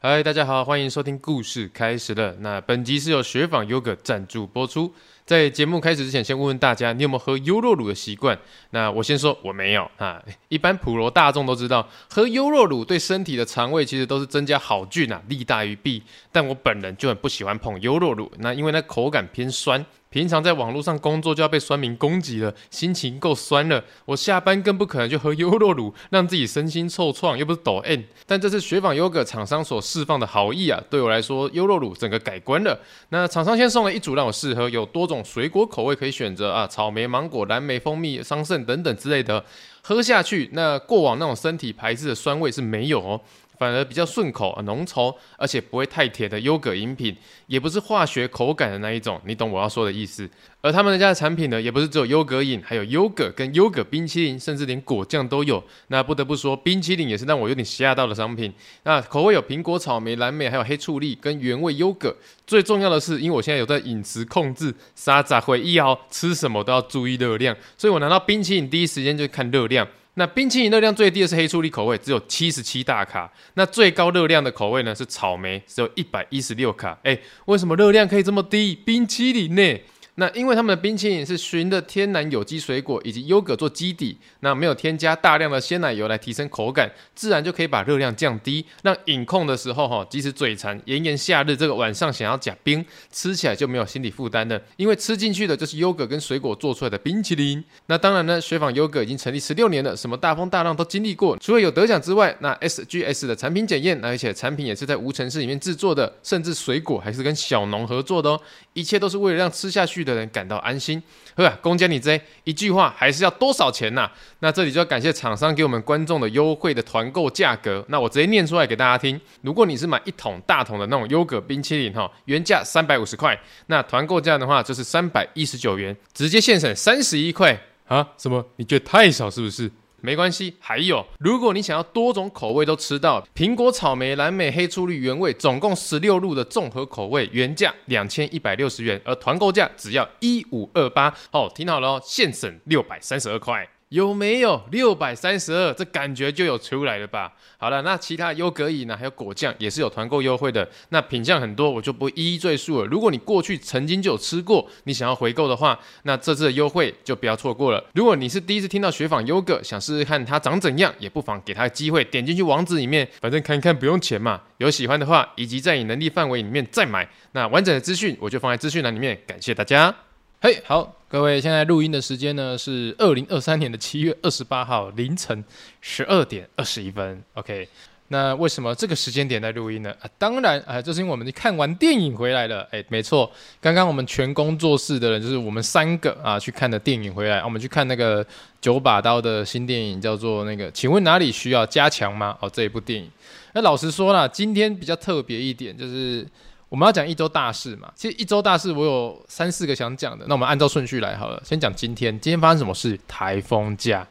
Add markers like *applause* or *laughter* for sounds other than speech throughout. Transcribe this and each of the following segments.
嗨，大家好，欢迎收听故事开始了。那本集是由雪纺优格赞助播出。在节目开始之前，先问问大家，你有没有喝优酪乳的习惯？那我先说我没有啊。一般普罗大众都知道，喝优酪乳对身体的肠胃其实都是增加好菌啊，利大于弊。但我本人就很不喜欢碰优酪乳，那因为那口感偏酸。平常在网络上工作就要被酸民攻击了，心情够酸了。我下班更不可能去喝优酪乳，*laughs* 让自己身心受创，又不是抖 M。但这是雪纺优格厂商所释放的好意啊，对我来说，优酪乳整个改观了。那厂商先送了一组让我试喝，有多种水果口味可以选择啊，草莓、芒果、蓝莓、蜂蜜、桑葚等等之类的。喝下去，那过往那种身体排斥的酸味是没有哦。反而比较顺口、浓稠，而且不会太甜的优格饮品，也不是化学口感的那一种，你懂我要说的意思。而他们家的产品呢，也不是只有优格饮，还有优格跟优格冰淇淋，甚至连果酱都有。那不得不说，冰淇淋也是让我有点吓到的商品。那口味有苹果、草莓、蓝莓，还有黑醋栗跟原味优格。最重要的是，因为我现在有在饮食控制，沙杂回忆哦，吃什么都要注意热量，所以我拿到冰淇淋第一时间就看热量。那冰淇淋热量最低的是黑醋栗口味，只有七十七大卡。那最高热量的口味呢是草莓，只有一百一十六卡。哎，为什么热量可以这么低？冰淇淋呢？那因为他们的冰淇淋是循着天然有机水果以及优格做基底，那没有添加大量的鲜奶油来提升口感，自然就可以把热量降低，让饮控的时候哈，即使嘴馋，炎炎夏日这个晚上想要加冰，吃起来就没有心理负担了，因为吃进去的就是优格跟水果做出来的冰淇淋。那当然呢，雪纺优格已经成立十六年了，什么大风大浪都经历过，除了有得奖之外，那 SGS 的产品检验，而且产品也是在无尘室里面制作的，甚至水果还是跟小农合作的哦，一切都是为了让吃下去的人感到安心。呵、啊，公家你这一句话还是要多少钱呐、那这里就要感谢厂商给我们观众的优惠的团购价格。那我直接念出来给大家听。如果你是买一桶大桶的那种优格冰淇淋哈，原价三百五十块，那团购价的话就是三百一十九元，直接现省三十一块啊？什么？你觉得太少是不是？没关系，还有，如果你想要多种口味都吃到，苹果、草莓、蓝莓、黑醋栗原味，总共十六路的综合口味，原价两千一百六十元，而团购价只要一五二八。哦，听好了哦，现省六百三十二块。有没有六百三十二？这感觉就有出来了吧？好了，那其他优格饮呢，还有果酱也是有团购优惠的。那品项很多，我就不一一赘述了。如果你过去曾经就有吃过，你想要回购的话，那这次的优惠就不要错过了。如果你是第一次听到雪纺优格，想试试看它长怎样，也不妨给它机会，点进去网址里面，反正看一看不用钱嘛。有喜欢的话，以及在你能力范围里面再买，那完整的资讯我就放在资讯栏里面。感谢大家。嘿好，各位，现在录音的时间呢是二零二三年的七月二十八号凌晨十二点二十一分。OK，那为什么这个时间点在录音呢？啊，当然啊，就是因为我们看完电影回来了。哎，没错，刚刚我们全工作室的人，就是我们三个啊，去看的电影回来。我们去看那个九把刀的新电影，叫做那个，请问哪里需要加强吗？哦，这一部电影。那老实说啦，今天比较特别一点，就是。我们要讲一周大事嘛，其实一周大事我有三四个想讲的，那我们按照顺序来好了。先讲今天，今天发生什么事？台风假，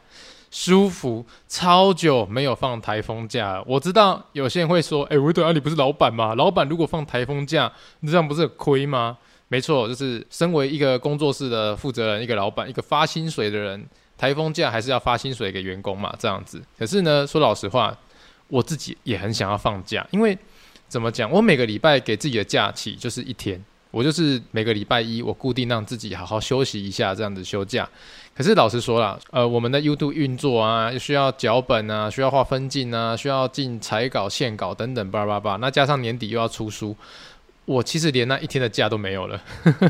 舒服，超久没有放台风假了。我知道有些人会说，哎，维德啊，你不是老板吗？老板如果放台风假，你这样不是亏吗？没错，就是身为一个工作室的负责人，一个老板，一个发薪水的人，台风假还是要发薪水给员工嘛，这样子。可是呢，说老实话，我自己也很想要放假，因为。怎么讲？我每个礼拜给自己的假期就是一天，我就是每个礼拜一，我固定让自己好好休息一下，这样子休假。可是老实说啦，呃，我们的 YouTube 运作啊，需要脚本啊，需要画分镜啊，需要进彩稿、线稿等等，叭叭叭。那加上年底又要出书。我其实连那一天的假都没有了，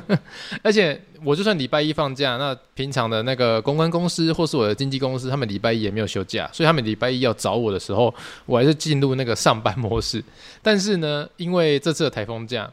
*laughs* 而且我就算礼拜一放假，那平常的那个公关公司或是我的经纪公司，他们礼拜一也没有休假，所以他们礼拜一要找我的时候，我还是进入那个上班模式。*laughs* 但是呢，因为这次的台风假，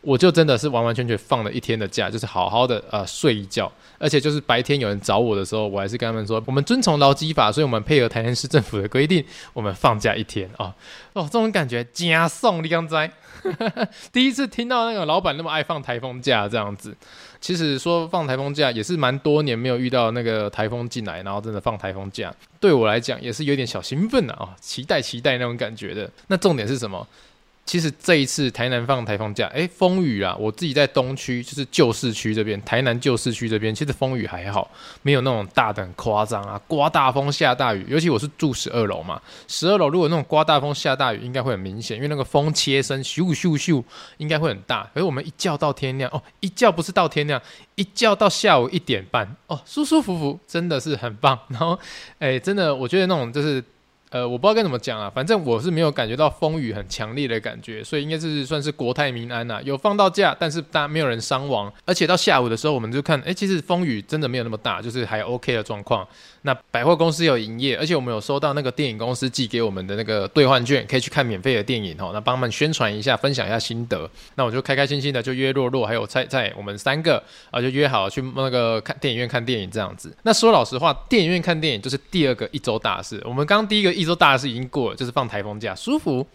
我就真的是完完全全放了一天的假，就是好好的呃睡一觉，而且就是白天有人找我的时候，我还是跟他们说，我们遵从劳基法，所以我们配合台南市政府的规定，我们放假一天啊哦，这种感觉加送你刚才。*laughs* 第一次听到那个老板那么爱放台风假这样子，其实说放台风假也是蛮多年没有遇到那个台风进来，然后真的放台风假，对我来讲也是有点小兴奋的啊，期待期待那种感觉的。那重点是什么？其实这一次台南放台风假，哎，风雨啊，我自己在东区，就是旧市区这边，台南旧市区这边，其实风雨还好，没有那种大的很夸张啊，刮大风下大雨。尤其我是住十二楼嘛，十二楼如果那种刮大风下大雨，应该会很明显，因为那个风切身咻咻咻，应该会很大。可是我们一觉到天亮，哦，一觉不是到天亮，一觉到下午一点半，哦，舒舒服服，真的是很棒。然后，哎，真的，我觉得那种就是。呃，我不知道该怎么讲啊，反正我是没有感觉到风雨很强烈的感觉，所以应该是算是国泰民安呐、有放到假，但是大家没有人伤亡，而且到下午的时候，我们就看，哎，其实风雨真的没有那么大，就是还 OK 的状况。那百货公司有营业，而且我们有收到那个电影公司寄给我们的那个兑换券，可以去看免费的电影哦。那帮他们宣传一下，分享一下心得。那我就开开心心的就约洛洛还有菜菜，我们三个啊就约好去那个看电影院看电影这样子。那说老实话，电影院看电影就是第二个一周大事。我们刚第一个一周大事已经过了，就是放台风假，舒服。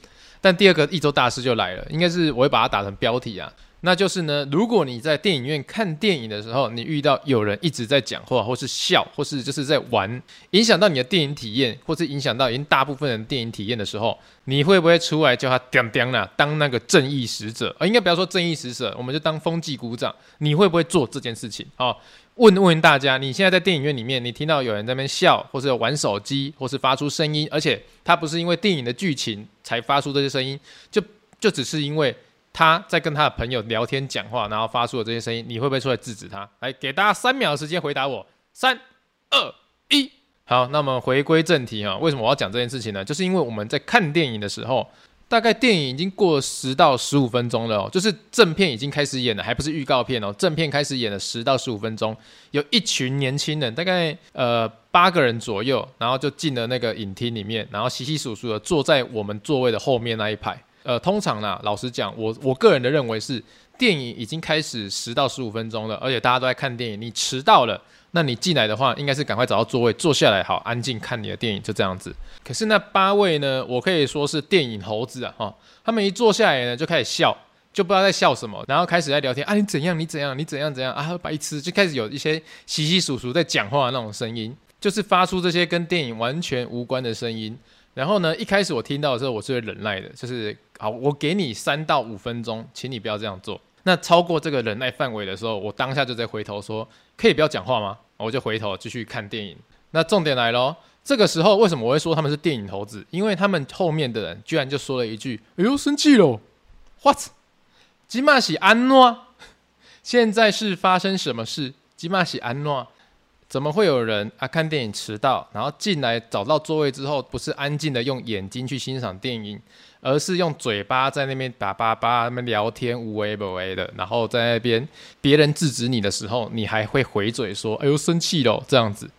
但第二个一周大事就来了，应该是我会把它打成标题啊。那就是呢，如果你在电影院看电影的时候，你遇到有人一直在讲话，或是笑，或是就是在玩，影响到你的电影体验，或是影响到已经大部分人电影体验的时候，你会不会出来叫他叮叮啦，当那个正义使者？啊，应该不要说正义使者，我们就当风纪股长。你会不会做这件事情？好，问问大家，你现在在电影院里面，你听到有人在那边笑，或是玩手机，或是发出声音，而且他不是因为电影的剧情才发出这些声音，就就只是因为。他在跟他的朋友聊天讲话，然后发出的这些声音，你会不会出来制止他？来，给大家三秒的时间回答我。三、二、一。好，那么回归正题啊，为什么我要讲这件事情呢？就是因为我们在看电影的时候，大概电影已经过十到十五分钟了哦，就是正片已经开始演了，还不是预告片哦，正片开始演了十到十五分钟，有一群年轻人，大概呃八个人左右，然后就进了那个影厅里面，然后稀稀疏疏的坐在我们座位的后面那一排。呃，通常呢，老实讲，我我个人的认为是，电影已经开始十到十五分钟了，而且大家都在看电影，你迟到了，那你进来的话，应该是赶快找到座位坐下来，好安静看你的电影，就这样子。可是那八位呢，我可以说是电影猴子啊，哈，他们一坐下来呢，就开始笑，就不知道在笑什么，然后开始在聊天啊，你怎样，你怎样，你怎样怎样啊，白痴，就开始有一些稀稀疏疏在讲话的那种声音，就是发出这些跟电影完全无关的声音。然后呢，一开始我听到的时候，我是会忍耐的，就是好，我给你三到五分钟，请你不要这样做。那超过这个忍耐范围的时候，我当下就在回头说，可以不要讲话吗？我就回头继续看电影。那重点来咯，这个时候为什么我会说他们是电影猴子？因为他们后面的人居然就说了一句：“哎呦，生气了！”What？吉玛喜安诺？现在是发生什么事？吉玛喜安诺？怎么会有人啊看电影迟到，然后进来找到座位之后，不是安静的用眼睛去欣赏电影，而是用嘴巴在那边打叭叭，那边聊天，无为不为的，然后在那边别人制止你的时候，你还会回嘴说：“哎呦，生气了。”这样子，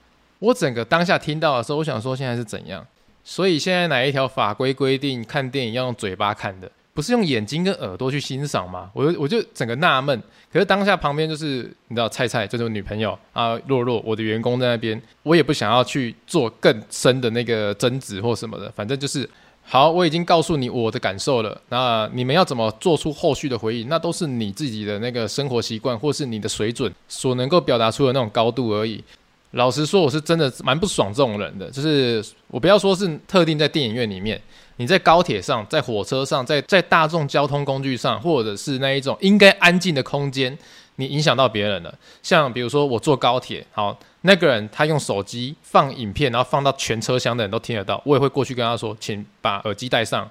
我整个当下听到的时候，我想说现在是怎样？所以现在哪一条法规规定看电影要用嘴巴看的？不是用眼睛跟耳朵去欣赏吗？我就我就整个纳闷。可是当下旁边就是你知道菜菜，就是我女朋友啊，洛洛，我的员工在那边，我也不想要去做更深的那个争执或什么的。反正就是好，我已经告诉你我的感受了。那你们要怎么做出后续的回应，那都是你自己的那个生活习惯或是你的水准所能够表达出的那种高度而已。老实说，我是真的蛮不爽这种人的。就是我不要说是特定在电影院里面。你在高铁上，在火车上，在在大众交通工具上，或者是那一种应该安静的空间，你影响到别人了。像比如说我坐高铁，好，那个人他用手机放影片，然后放到全车厢的人都听得到，我也会过去跟他说，请把耳机戴上。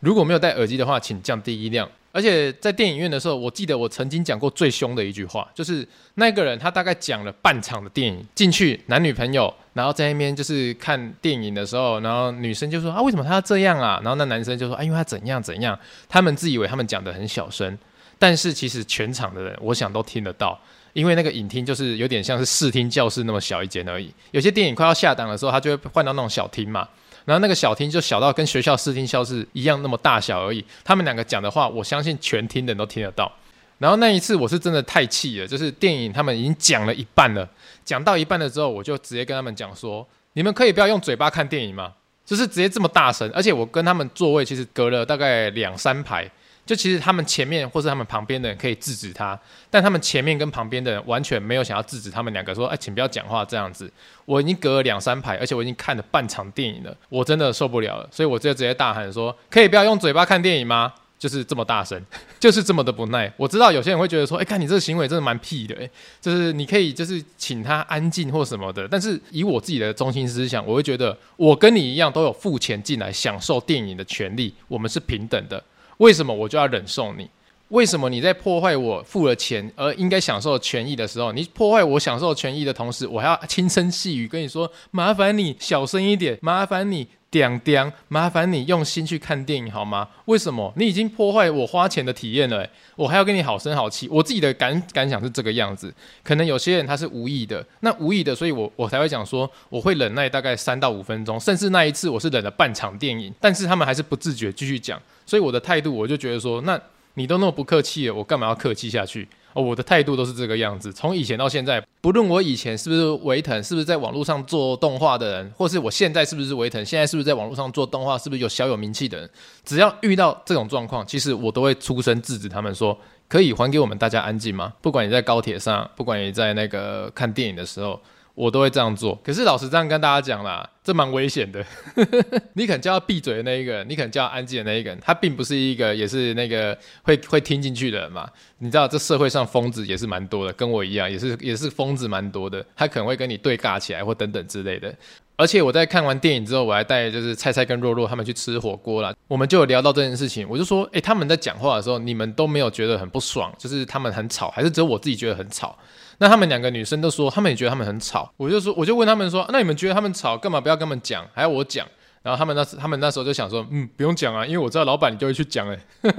如果没有戴耳机的话，请降低音量。而且在电影院的时候，我记得我曾经讲过最凶的一句话，就是那个人他大概讲了半场的电影，进去男女朋友，然后在那边就是看电影的时候，然后女生就说啊，为什么他要这样啊？然后那男生就说啊，因为他怎样怎样。他们自以为他们讲得很小声，但是其实全场的人我想都听得到，因为那个影厅就是有点像是视听教室那么小一间而已。有些电影快要下档的时候，他就会换到那种小厅嘛。然后那个小厅就小到跟学校视听教室一样那么大小而已。他们两个讲的话，我相信全厅的人都听得到。然后那一次我是真的太气了，就是电影他们已经讲了一半了，讲到一半了之后，我就直接跟他们讲说：你们可以不要用嘴巴看电影吗？就是直接这么大声，而且我跟他们座位其实隔了大概两三排。就其实他们前面或是他们旁边的人可以制止他，但他们前面跟旁边的人完全没有想要制止他们两个，说：“哎，请不要讲话。”这样子，我已经隔了两三排，而且我已经看了半场电影了，我真的受不了了，所以我就直接大喊说：“可以不要用嘴巴看电影吗？”就是这么大声，*laughs* 就是这么的不耐。我知道有些人会觉得说，哎、看你这个行为真的蛮屁的，哎，就是你可以就是请他安静或什么的。但是以我自己的中心思想，我会觉得我跟你一样都有付钱进来享受电影的权利，我们是平等的。为什么我就要忍受你？为什么你在破坏我付了钱而应该享受权益的时候，你破坏我享受权益的同时，我还要轻声细语跟你说，麻烦你小声一点，麻烦你点点，麻烦你用心去看电影好吗？为什么你已经破坏我花钱的体验了？我还要跟你好声好气？我自己的感感想是这个样子。可能有些人他是无意的，那无意的，所以我我才会讲说，我会忍耐大概三到五分钟，甚至那一次我是忍了半场电影，但是他们还是不自觉继续讲，所以我的态度我就觉得说，那。你都那么不客气了，我干嘛要客气下去？哦，我的态度都是这个样子，从以前到现在，不论我以前是不是维腾，是不是在网络上做动画的人，或是我现在是不是维腾，现在是不是在网络上做动画，是不是有小有名气的人，只要遇到这种状况，其实我都会出声制止他们说，可以还给我们大家安静吗？不管你在高铁上，不管你在那个看电影的时候。我都会这样做，可是老实这样跟大家讲啦，这蛮危险的。*laughs* 你可能叫他闭嘴的那一个人，你可能叫他安静的那一个人，他并不是一个也是那个会会听进去的人嘛。你知道这社会上疯子也是蛮多的，跟我一样，也是也是疯子蛮多的。他可能会跟你对尬起来或等等之类的。而且我在看完电影之后，我还带就是菜菜跟若若他们去吃火锅啦。我们就有聊到这件事情，我就说，诶，他们在讲话的时候，你们都没有觉得很不爽，就是他们很吵，还是只有我自己觉得很吵？那他们两个女生都说，他们也觉得他们很吵。我就说，我就问他们说，那你们觉得他们吵，干嘛不要跟他们讲，还要我讲？然后他们那时，他们那时候就想说，嗯，不用讲啊，因为我知道老板你就会去讲诶。好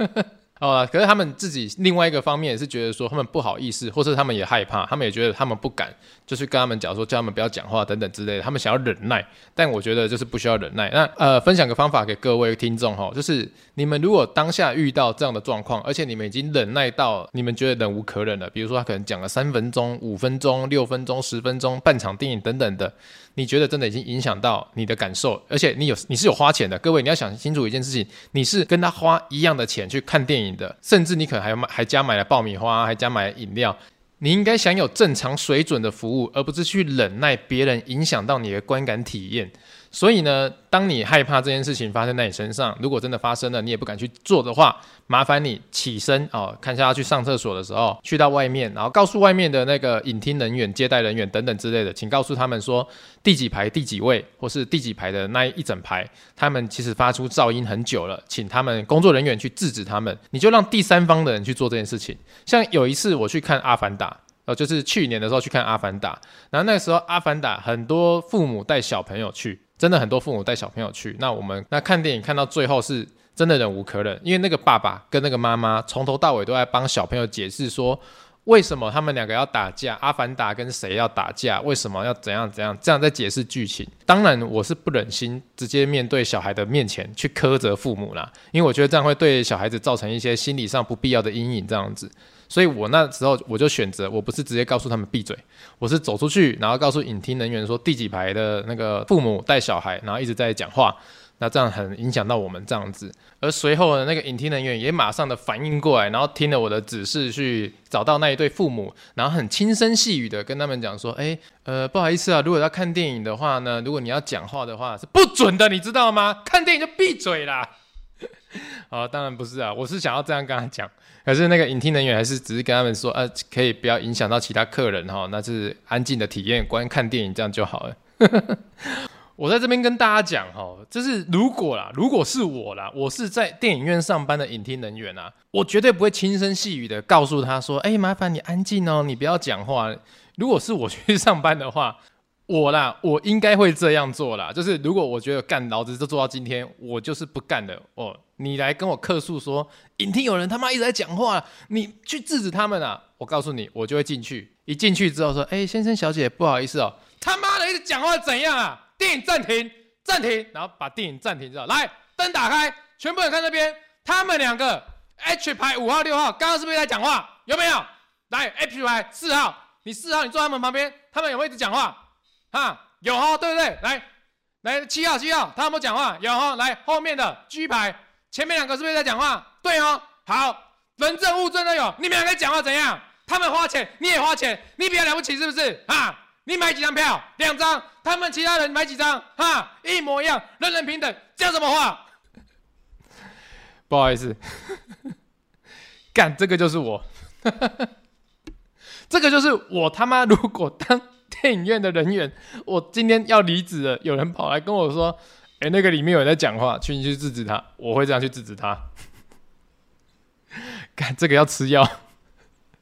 了，可是他们自己另外一个方面也是觉得说他们不好意思，或是他们也害怕，他们也觉得他们不敢，就去跟他们讲说叫他们不要讲话等等之类的。他们想要忍耐，但我觉得就是不需要忍耐。那呃，分享个方法给各位听众哈，就是你们如果当下遇到这样的状况，而且你们已经忍耐到你们觉得忍无可忍了，比如说他可能讲了三分钟、五分钟、六分钟、十分钟、半场电影等等的。你觉得真的已经影响到你的感受，而且你有你是有花钱的，各位你要想清楚一件事情，你是跟他花一样的钱去看电影的，甚至你可能还买还加买了爆米花，还加买了饮料，你应该享有正常水准的服务，而不是去忍耐别人影响到你的观感体验。所以呢，当你害怕这件事情发生在你身上，如果真的发生了，你也不敢去做的话，麻烦你起身哦，看一下要去上厕所的时候，去到外面，然后告诉外面的那个影厅人员、接待人员等等之类的，请告诉他们说第几排第几位，或是第几排的那一整排，他们其实发出噪音很久了，请他们工作人员去制止他们。你就让第三方的人去做这件事情。像有一次我去看《阿凡达》，呃，就是去年的时候去看《阿凡达》，然后那时候《阿凡达》很多父母带小朋友去。真的很多父母带小朋友去，那我们那看电影看到最后是真的忍无可忍，因为那个爸爸跟那个妈妈从头到尾都在帮小朋友解释说，为什么他们两个要打架，阿凡达跟谁要打架，为什么要怎样怎样，这样在解释剧情。当然我是不忍心直接面对小孩的面前去苛责父母啦，因为我觉得这样会对小孩子造成一些心理上不必要的阴影，这样子。所以我那时候我就选择，我不是直接告诉他们闭嘴，我是走出去，然后告诉影厅人员说第几排的那个父母带小孩，然后一直在讲话，那这样很影响到我们这样子。而随后呢，那个影厅人员也马上的反应过来，然后听了我的指示去找到那一对父母，然后很轻声细语的跟他们讲说，哎，呃，不好意思啊，如果要看电影的话呢，如果你要讲话的话是不准的，你知道吗？看电影就闭嘴啦。*laughs* 啊，当然不是啊，我是想要这样跟他讲。可是那个影厅人员还是只是跟他们说，呃、啊，可以不要影响到其他客人哈，那是安静的体验观看电影这样就好了。*laughs* 我在这边跟大家讲哈，就是如果啦，如果是我啦，我是在电影院上班的影厅人员啊，我绝对不会轻声细语的告诉他说，哎、麻烦你安静哦，你不要讲话。如果是我去上班的话。我啦，我应该会这样做啦。就是如果我觉得干老子就做到今天，我就是不干的哦。你来跟我客诉说，影厅有人他妈一直在讲话，你去制止他们啊！我告诉你，我就会进去。一进去之后说，哎、先生小姐，不好意思哦，他妈的一直讲话怎样啊？电影暂停，暂停，然后把电影暂停之后，来灯打开，全部人看这边，他们两个 H 排五号六号，刚刚是不是在讲话？有没有？来 H 排四号，你四号你坐他们旁边，他们有没有一直讲话？啊，有哦，对不对？来，来七号七号，他有没有讲话？有哦，来后面的 G 牌，前面两个是不是在讲话？对哦，好，人证物证都有，你们两个讲话怎样？他们花钱，你也花钱，你比较了不起是不是？啊，你买几张票？两张，他们其他人买几张？哈，一模一样，人人平等，讲什么话？*laughs* 不好意思，*laughs* 干这个就是我，*laughs* 这个就是我他妈如果当电影院的人员，我今天要离职了，有人跑来跟我说，哎，那个里面有人在讲话，去你去制止他，我会这样去制止他。*laughs* 看这个要吃药，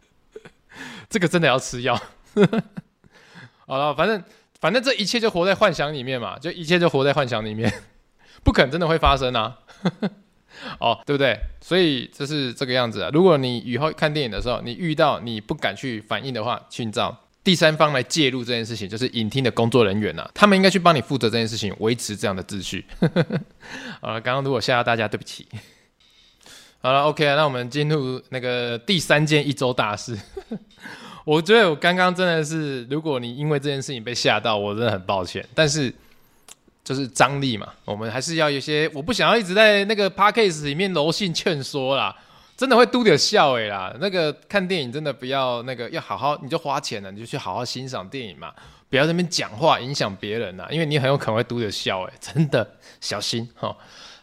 *laughs* 这个真的要吃药。*laughs* 好了，反正反正这一切就活在幻想里面嘛，就一切就活在幻想里面，不可能真的会发生啊。哦，对不对？所以就是这个样子啊。如果你以后看电影的时候，你遇到你不敢去反应的话，去找第三方来介入这件事情，就是影厅的工作人员呐、他们应该去帮你负责这件事情，维持这样的秩序。*laughs* 好了，刚刚如果吓到大家，对不起。好了，OK，那我们进入那个第三件一周大事。*laughs* 我觉得我刚刚真的是，如果你因为这件事情被吓到，我真的很抱歉。但是。就是张力嘛，我们还是要有些，我不想要一直在那个 podcast 里面柔性劝说啦，真的会嘟点笑诶啦。那个看电影真的不要那个，要好好，你就花钱了，你就去好好欣赏电影嘛，不要在那边讲话影响别人呐，因为你很有可能会嘟点笑诶，真的小心哈。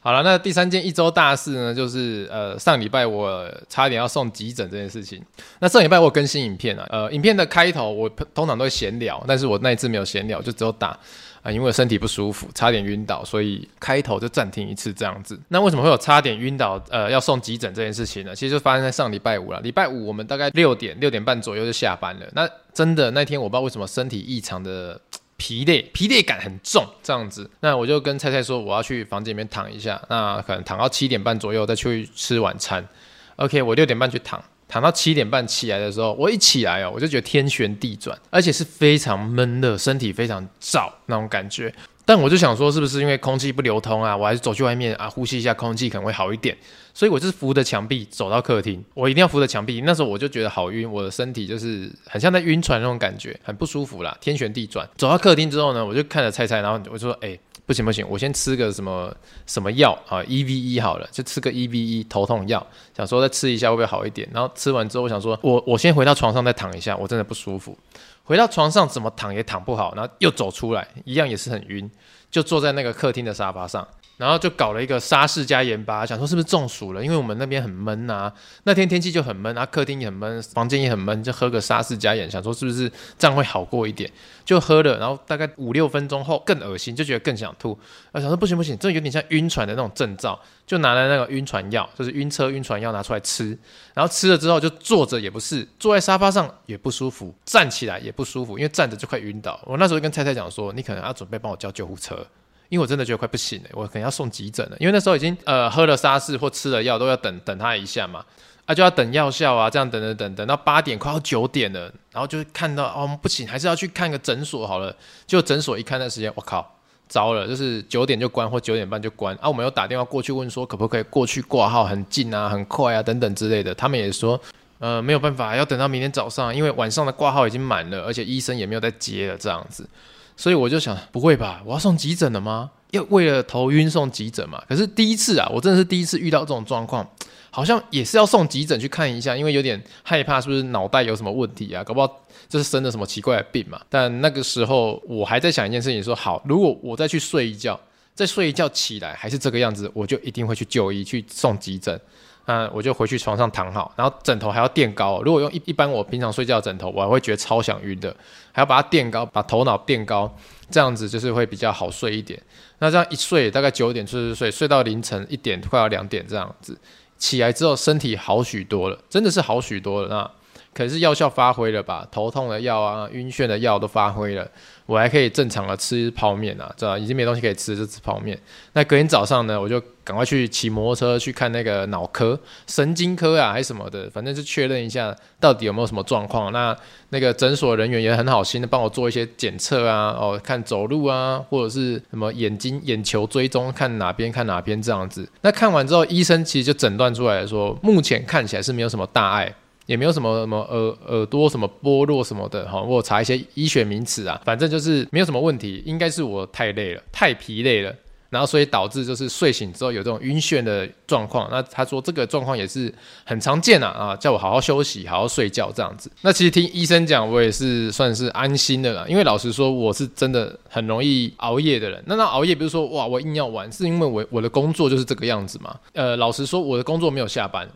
好了，那第三件一周大事呢，就是呃上礼拜我差点要送急诊这件事情。那上礼拜我更新影片啊，呃影片的开头我通常都会闲聊，但是我那一次没有闲聊，就只有打。啊，因为身体不舒服，差点晕倒，所以开头就暂停一次这样子。那为什么会有差点晕倒？呃，要送急诊这件事情呢？其实就发生在上礼拜五了。礼拜五我们大概六点六点半左右就下班了。那真的那天我不知道为什么身体异常的 *tsk* 疲累，疲累感很重这样子。那我就跟菜菜说我要去房间里面躺一下，那可能躺到七点半左右再去吃晚餐。OK，我六点半去躺。躺到七点半起来的时候，我一起来哦，我就觉得天旋地转，而且是非常闷热，身体非常燥那种感觉。但我就想说，是不是因为空气不流通啊？我还是走去外面啊，呼吸一下空气可能会好一点。所以我就是扶着墙壁走到客厅，我一定要扶着墙壁。那时候我就觉得好晕，我的身体就是很像在晕船那种感觉，很不舒服啦，天旋地转。走到客厅之后呢，我就看着菜菜，然后我就说：“哎、”不行不行，我先吃个什么什么药啊，EVE 好了，就吃个 EVE 头痛药，想说再吃一下会不会好一点。然后吃完之后，我想说我我先回到床上再躺一下，我真的不舒服。回到床上怎么躺也躺不好，然后又走出来，一样也是很晕，就坐在那个客厅的沙发上。然后就搞了一个沙士加盐巴，想说是不是中暑了？因为我们那边很闷呐、啊，那天天气就很闷啊，客厅也很闷，房间也很闷，就喝个沙士加盐，想说是不是这样会好过一点？就喝了，然后大概五六分钟后更恶心，就觉得更想吐。啊，想说不行不行，这有点像晕船的那种征兆，就拿了那个晕船药，就是晕车晕船药拿出来吃，然后吃了之后就坐着也不是，坐在沙发上也不舒服，站起来也不舒服，因为站着就快晕倒。我那时候跟太太讲说，你可能要准备帮我叫救护车。因为我真的觉得快不行了，我可能要送急诊了。因为那时候已经呃喝了沙士或吃了药，都要等等他一下嘛，啊就要等药效啊，这样等等等等到八点快要九点了，然后就看到哦不行，还是要去看个诊所好了。就诊所一看那时间，我靠，糟了，就是九点就关或九点半就关啊。我们又打电话过去问说可不可以过去挂号，很近啊，很快啊等等之类的，他们也说呃没有办法，要等到明天早上，因为晚上的挂号已经满了，而且医生也没有再接了这样子。所以我就想，不会吧？我要送急诊了吗？要为了头晕送急诊嘛？可是第一次啊，我真的是第一次遇到这种状况，好像也是要送急诊去看一下，因为有点害怕，是不是脑袋有什么问题啊？搞不好就是生了什么奇怪的病嘛。但那个时候我还在想一件事情，说好，如果我再去睡一觉，再睡一觉起来还是这个样子，我就一定会去就医去送急诊。嗯我就回去床上躺好，然后枕头还要垫高。如果用一一般我平常睡觉枕头，我还会觉得超想晕的，还要把它垫高，把头脑垫高，这样子就是会比较好睡一点。那这样一睡大概九点睡睡睡，睡到凌晨一点快要两点这样子，起来之后身体好许多了，真的是好许多了。那可是药效发挥了吧？头痛的药啊，晕眩的药都发挥了。我还可以正常的吃泡面啊，这已经没东西可以吃，就吃泡面。那隔天早上呢，我就赶快去骑摩托车去看那个脑科、神经科啊，还是什么的，反正就确认一下到底有没有什么状况。那那个诊所人员也很好心的帮我做一些检测啊，哦，看走路啊，或者是什么眼睛、眼球追踪，看哪边看哪边这样子。那看完之后，医生其实就诊断出来说，目前看起来是没有什么大碍。也没有什么什么耳耳朵什么剥落什么的哈，我查一些医学名词啊，反正就是没有什么问题，应该是我太累了，太疲累了然后所以导致就是睡醒之后有这种晕眩的状况。那他说这个状况也是很常见啊，啊，叫我好好休息，好好睡觉这样子。那其实听医生讲，我也是算是安心的了，因为老实说，我是真的很容易熬夜的人。那那熬夜不是说哇，我硬要玩，是因为我我的工作就是这个样子嘛。呃，老实说，我的工作没有下班。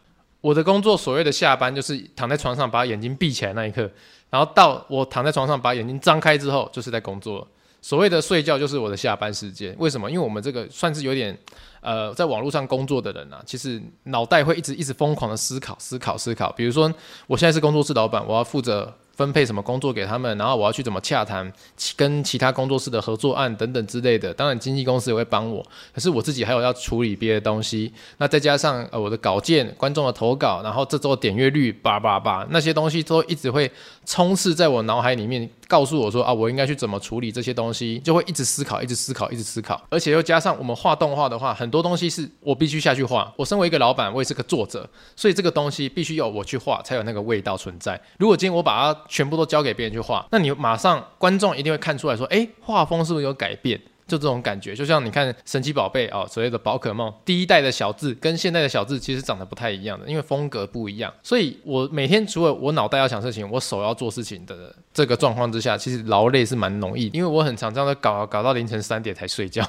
我的工作所谓的下班，就是躺在床上把眼睛闭起来那一刻，然后到我躺在床上把眼睛张开之后，就是在工作。所谓的睡觉就是我的下班时间。为什么？因为我们这个算是有点，呃，在网络上工作的人啊，其实脑袋会一直一直疯狂的思考、思考、思考。比如说，我现在是工作室老板，我要负责。分配什么工作给他们，然后我要去怎么洽谈，跟其他工作室的合作案等等之类的。当然，经纪公司也会帮我，可是我自己还有要处理别的东西。那再加上呃我的稿件、观众的投稿，然后这周点阅率叭叭叭，那些东西都一直会充斥在我脑海里面，告诉我说啊，我应该去怎么处理这些东西，就会一直思考，一直思考，一直思考。而且又加上我们画动画的话，很多东西是我必须下去画。我身为一个老板，我也是个作者，所以这个东西必须要我去画，才有那个味道存在。如果今天我把它全部都交给别人去画，那你马上观众一定会看出来说，诶，画风是不是有改变？就这种感觉，就像你看神奇宝贝哦，所谓的宝可梦第一代的小智跟现在的小智其实长得不太一样的，因为风格不一样。所以我每天除了我脑袋要想事情，我手要做事情的这个状况之下，其实劳累是蛮容易，因为我很常这样的搞搞到凌晨三点才睡觉。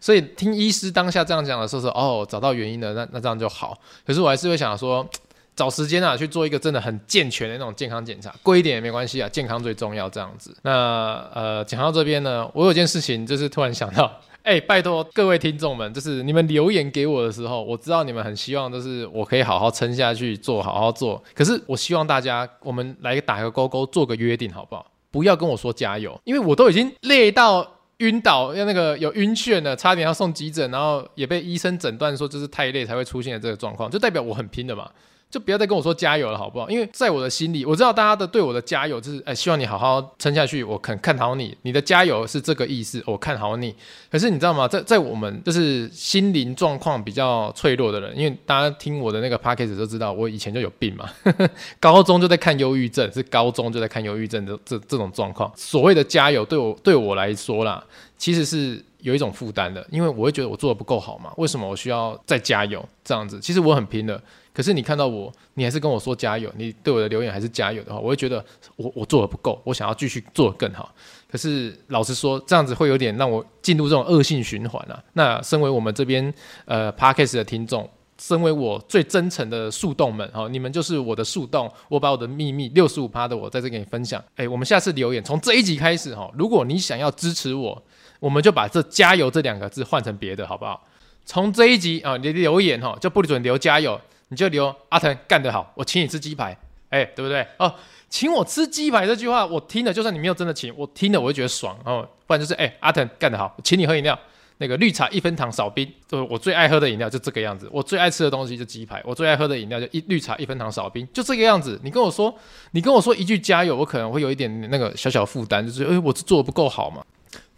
所以听医师当下这样讲的时候说，哦，找到原因了，那那这样就好。可是我还是会想说。找时间啊，去做一个真的很健全的那种健康检查，贵一点也没关系啊，健康最重要这样子。那呃，讲到这边呢，我有件事情就是突然想到，哎、拜托各位听众们，就是你们留言给我的时候，我知道你们很希望就是我可以好好撑下去做，好好做。可是我希望大家，我们来打个勾勾，做个约定好不好？不要跟我说加油，因为我都已经累到晕倒，要那个有晕眩的，差点要送急诊，然后也被医生诊断说就是太累才会出现这个状况，就代表我很拼的嘛。就不要再跟我说加油了，好不好？因为在我的心里，我知道大家的对我的加油就是，哎，希望你好好撑下去。我肯看好你，你的加油是这个意思，我看好你。可是你知道吗？在在我们就是心灵状况比较脆弱的人，因为大家听我的那个 podcast 都知道，我以前就有病嘛，*laughs* 高中就在看忧郁症，是高中就在看忧郁症的这这种状况。所谓的加油，对我对我来说啦，其实是有一种负担的，因为我会觉得我做的不够好嘛。为什么我需要再加油这样子？其实我很拼的。可是你看到我，你还是跟我说加油，你对我的留言还是加油的话，我会觉得我我做的不够，我想要继续做得更好。可是老实说，这样子会有点让我进入这种恶性循环啊。那身为我们这边呃 Parkes 的听众，身为我最真诚的树洞们，哦，你们就是我的树洞，我把我的秘密六十五趴的我在这给你分享。哎，我们下次留言从这一集开始哈，如果你想要支持我，我们就把这加油这两个字换成别的，好不好？从这一集啊，你留言哈就不准留加油。你就留阿腾干得好，我请你吃鸡排，哎、对不对？哦，请我吃鸡排这句话，我听了，就算你没有真的请，我听了我会觉得爽哦。不然就是哎、阿腾干得好，请你喝饮料，那个绿茶一分糖少冰，就是我最爱喝的饮料就这个样子，我最爱吃的东西就鸡排，我最爱喝的饮料就一绿茶一分糖少冰，就这个样子。你跟我说，你跟我说一句加油，我可能会有一点那个小小负担，就是哎、我是做的不够好嘛。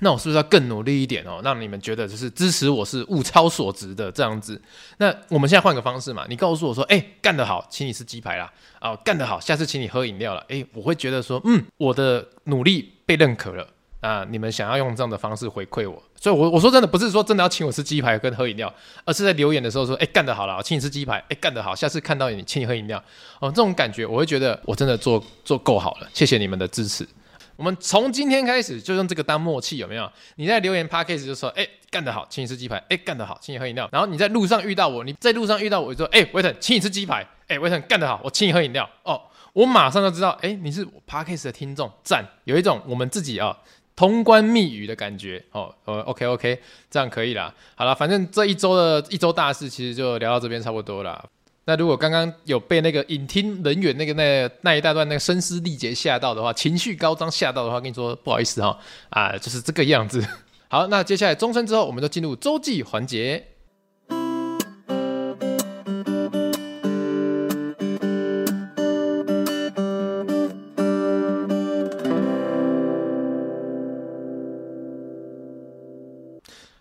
那我是不是要更努力一点哦，让你们觉得就是支持我是物超所值的这样子？那我们现在换个方式嘛，你告诉我说，哎，干得好，请你吃鸡排啦，啊，干得好，下次请你喝饮料了，哎，我会觉得说，嗯，我的努力被认可了啊！你们想要用这样的方式回馈我，所以我我说真的不是说真的要请我吃鸡排跟喝饮料，而是在留言的时候说，哎，干得好了，请你吃鸡排，哎，干得好，下次看到你请你喝饮料，哦，这种感觉我会觉得我真的做做够好了，谢谢你们的支持。我们从今天开始就用这个当默契，有没有？你在留言 Podcast 就说，哎，干得好，请你吃鸡排。哎，干得好，请你喝饮料。然后你在路上遇到我，你在路上遇到我，就说，哎，维腾，请你吃鸡排。哎，维腾，干得好，我请你喝饮料。哦，我马上就知道，哎，你是 Podcast 的听众，赞，有一种我们自己啊通关密语的感觉。哦，呃，OK OK，这样可以啦。好了，反正这一周的一周大事，其实就聊到这边差不多了。那如果刚刚有被那个影厅人员那个那那一大段那个声嘶力竭吓到的话，情绪高涨吓到的话，跟你说不好意思哈，啊，就是这个样子。好，那接下来钟声之后，我们就进入周记环节。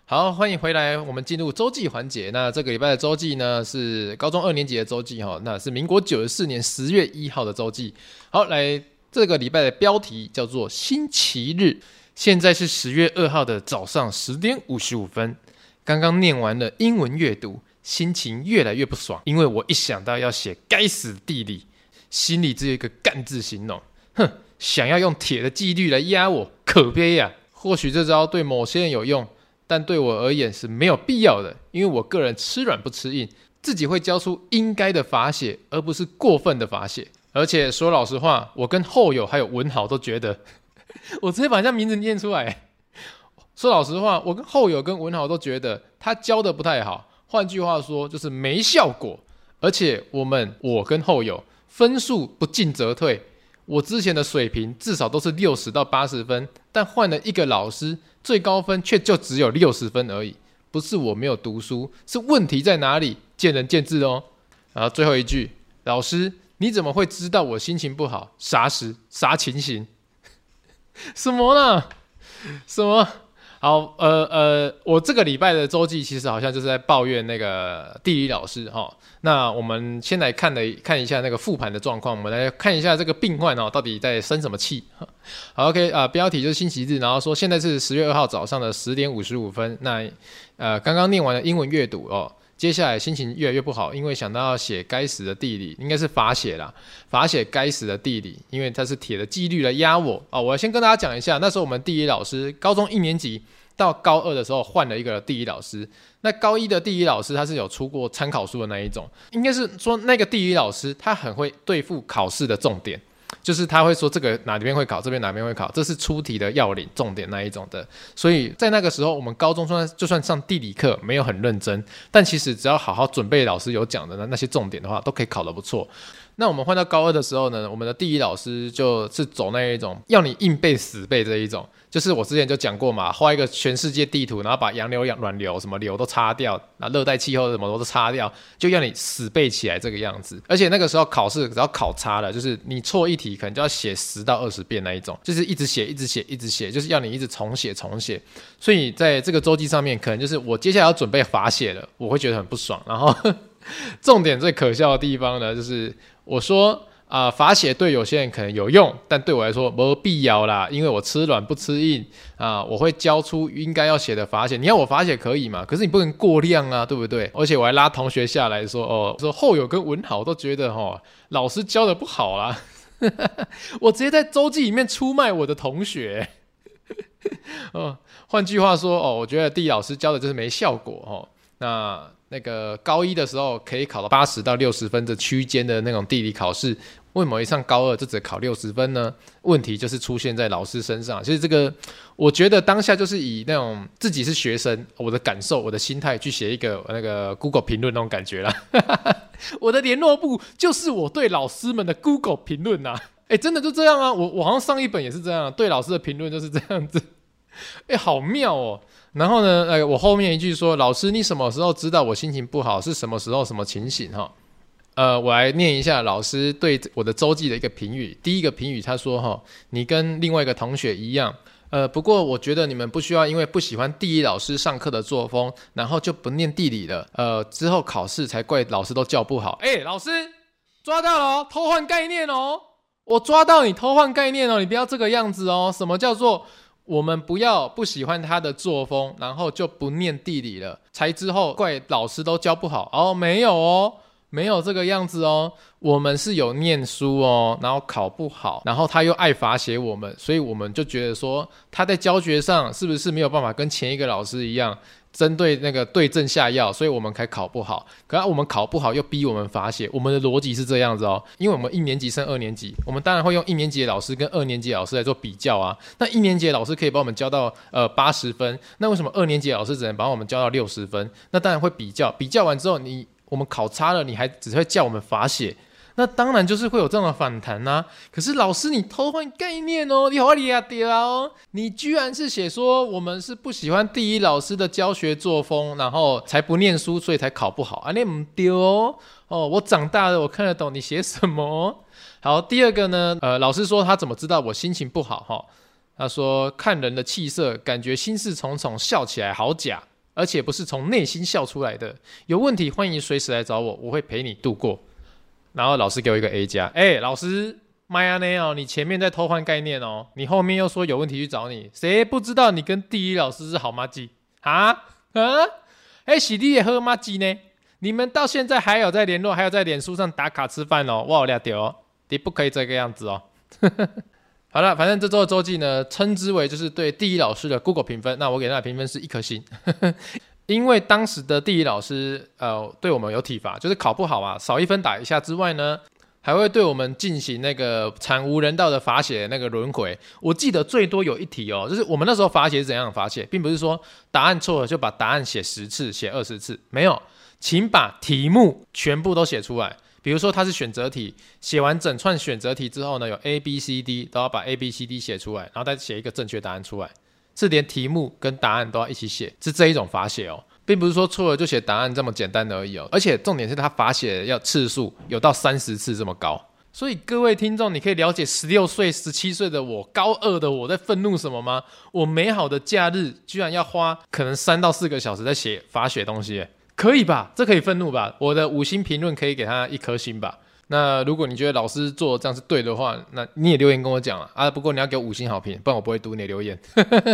好，欢迎回来。我们进入周记环节。那这个礼拜的周记呢，是高中二年级的周记哈。那是民国九十四年十月一号的周记。好，来这个礼拜的标题叫做星期日。现在是十月二号的早上十点五十五分，刚刚念完了英文阅读，心情越来越不爽，因为我一想到要写该死的地理，心里只有一个干字形容，哼，想要用铁的纪律来压我，可悲呀！或许这招对某些人有用，但对我而言是没有必要的，因为我个人吃软不吃硬，自己会交出应该的罚写，而不是过分的罚写。而且说老实话，我跟后友还有文豪都觉得。*laughs* 我直接把人家名字念出来。说老实话，我跟后友跟文豪都觉得他教的不太好。换句话说，就是没效果。而且我们我跟后友分数不进则退。我之前的水平至少都是六十到八十分，但换了一个老师，最高分却就只有六十分而已。不是我没有读书，是问题在哪里？见仁见智哦。然后最后一句，老师你怎么会知道我心情不好？啥时啥情形？*laughs* 什么呢？什么？好，呃呃，我这个礼拜的周记其实好像就是在抱怨那个地理老师哈。那我们先来看的看一下那个复盘的状况，我们来看一下这个病患哦，到底在生什么气？好，OK 啊，标题就是星期日，然后说现在是十月二号早上的十点五十五分。那呃，刚刚念完了英文阅读哦。接下来心情越来越不好，因为想到要写该死的地理，应该是罚写啦，罚写该死的地理，因为它是铁的纪律来压我哦。我先跟大家讲一下，那时候我们地理老师高中一年级到高二的时候换了一个地理老师，那高一的地理老师他是有出过参考书的那一种，应该是说那个地理老师他很会对付考试的重点。就是他会说这个哪边会考，这边哪边会考，这是出题的要领重点那一种的。所以在那个时候，我们高中算就算上地理课没有很认真，但其实只要好好准备老师有讲的那那些重点的话，都可以考得不错。那我们换到高二的时候呢，我们的地理老师就是走那一种要你硬背死背这一种。就是我之前就讲过嘛，画一个全世界地图，然后把洋流、洋暖流什么流都擦掉，那热带气候什么都擦掉，就要你死背起来这个样子。而且那个时候考试只要考差了，就是你错一题，可能就要写十到二十遍那一种，就是一直写、一直写、一直写，就是要你一直重写、重写。所以在这个周记上面，可能就是我接下来要准备罚写了，我会觉得很不爽。然后 *laughs* 重点最可笑的地方呢，就是我说。啊，罚写对有些人可能有用，但对我来说没必要啦，因为我吃软不吃硬啊，我会交出应该要写的罚写。你要我罚写可以嘛？可是你不能过量啊，对不对？而且我还拉同学下来说，哦，说后友跟文豪都觉得哦，老师教的不好啦，*laughs* 我直接在周记里面出卖我的同学。*laughs* 哦，换句话说，哦，我觉得地理老师教的就是没效果哦。那。那个高一的时候可以考到八十到六十分的区间的那种地理考试，为什么一上高二就只考六十分呢？问题就是出现在老师身上。其实这个，我觉得当下就是以那种自己是学生，我的感受、我的心态去写一个那个 Google 评论那种感觉啦。*laughs* 我的联络部就是我对老师们的 Google 评论呐。哎，真的就这样啊！我我好像上一本也是这样，对老师的评论就是这样子。哎，好妙哦。然后呢，呃，我后面一句说，老师，你什么时候知道我心情不好？是什么时候？什么情形？哈，呃，我来念一下老师对我的周记的一个评语。第一个评语，他说，哈，你跟另外一个同学一样，呃，不过我觉得你们不需要因为不喜欢地理老师上课的作风，然后就不念地理了，呃，之后考试才怪老师都教不好。哎，老师抓到了哦，偷换概念哦，我抓到你偷换概念哦，你不要这个样子哦。什么叫做？我们不要不喜欢他的作风，然后就不念地理了，才之后怪老师都教不好哦，没有哦，没有这个样子哦，我们是有念书哦，然后考不好，然后他又爱罚写我们，所以我们就觉得说他在教学上是不是没有办法跟前一个老师一样？针对那个对症下药，所以我们才考不好。可是我们考不好又逼我们罚写，我们的逻辑是这样子哦。因为我们一年级升二年级，我们当然会用一年级的老师跟二年级的老师来做比较啊。那一年级的老师可以帮我们教到呃八十分，那为什么二年级的老师只能帮我们教到六十分？那当然会比较，比较完之后你我们考差了，你还只会叫我们罚写。那当然就是会有这样的反弹呐、可是老师，你偷换概念哦，你好厉害屌哦！你居然是写说我们是不喜欢第一老师的教学作风，然后才不念书，所以才考不好啊？你唔丢哦！哦，我长大了，我看得懂你写什么。好，第二个呢，呃，老师说他怎么知道我心情不好？哈，他说看人的气色，感觉心事重重，笑起来好假，而且不是从内心笑出来的。有问题欢迎随时来找我，我会陪你度过。然后老师给我一个 A 加，哎，老师妈呀，那哦，你前面在偷换概念哦，你后面又说有问题去找你，谁不知道你跟地理老师是好妈鸡啊啊？哎、喜弟也喝妈鸡呢？你们到现在还有在联络，还有在脸书上打卡吃饭哦，哇，俩屌哦，你不可以这个样子哦。*laughs* 好了，反正这周的周记呢，称之为就是对地理老师的 Google 评分，那我给他的评分是一颗星。因为当时的地理老师，呃，对我们有体罚，就是考不好啊，少一分打一下之外呢，还会对我们进行那个惨无人道的罚写那个轮回。我记得最多有一题哦，就是我们那时候罚写是怎样罚写，并不是说答案错了就把答案写十次、写二十次，没有，请把题目全部都写出来。比如说它是选择题，写完整串选择题之后呢，有 A、B、C、D，都要把 A、B、C、D 写出来，然后再写一个正确答案出来。是连题目跟答案都要一起写，是这一种罚写哦，并不是说错了就写答案这么简单而已哦。而且重点是他罚写要次数有到三十次这么高，所以各位听众，你可以了解十六岁、十七岁的我，高二的我在愤怒什么吗？我美好的假日居然要花可能三到四个小时在写罚写东西，可以吧？这可以愤怒吧？我的五星评论可以给他一颗星吧？那如果你觉得老师做这样是对的话，那你也留言跟我讲啊。啊，不过你要给我五星好评，不然我不会读你的留言。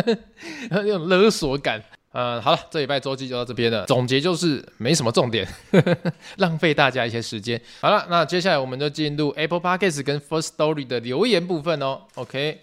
*laughs* 那种勒索感。嗯，好了，这礼拜周记就到这边了。总结就是没什么重点，*laughs* 浪费大家一些时间。好了，那接下来我们就进入 Apple Podcast 跟 First Story 的留言部分哦。OK，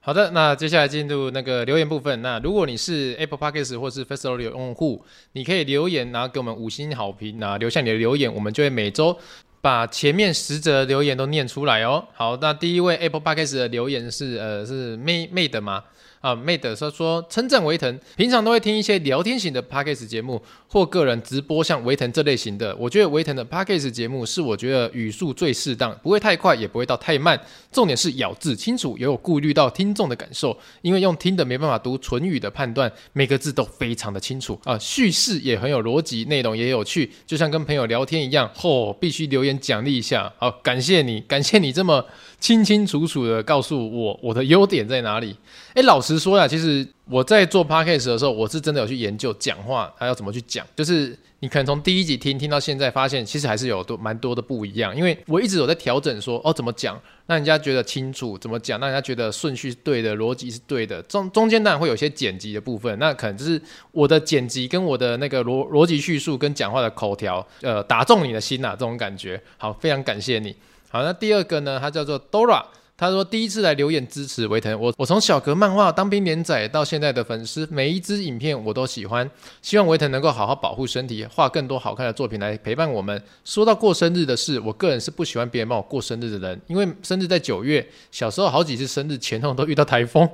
好的，那接下来进入那个留言部分。那如果你是 Apple Podcast 或是 First Story 的用户，你可以留言，然后给我们五星好评，然后留下你的留言，我们就会每周。把前面十则留言都念出来哦。好，那第一位 Apple Podcast 的留言是呃是妹妹的吗？啊，妹的说说称赞维腾，平常都会听一些聊天型的 Podcast 节目或个人直播，像维腾这类型的。我觉得维腾的 Podcast 节目是我觉得语速最适当，不会太快，也不会到太慢。重点是咬字清楚，也有顾虑到听众的感受，因为用听的没办法读唇语的判断，每个字都非常的清楚啊。叙事也很有逻辑，内容也有趣，就像跟朋友聊天一样。嚯、哦，必须留言奖励一下，好，感谢你，感谢你这么清清楚楚的告诉我我的优点在哪里。哎，老实说呀，其实我在做 podcast 的时候，我是真的有去研究讲话，还要怎么去讲。就是你可能从第一集听听到现在，发现其实还是有多蛮多的不一样。因为我一直有在调整说，哦怎么讲，让人家觉得清楚；怎么讲，让人家觉得顺序是对的，逻辑是对的。中中间当然会有一些剪辑的部分，那可能就是我的剪辑跟我的那个逻逻辑叙述跟讲话的口条，呃，打中你的心呐、这种感觉。好，非常感谢你。好，那第二个呢，他叫做 Dora。他说：“第一次来留言支持维腾，我我从小格漫画当兵连载到现在的粉丝，每一支影片我都喜欢。希望维腾能够好好保护身体，画更多好看的作品来陪伴我们。说到过生日的事，我个人是不喜欢别人帮我过生日的人，因为生日在九月，小时候好几次生日前后都遇到台风。”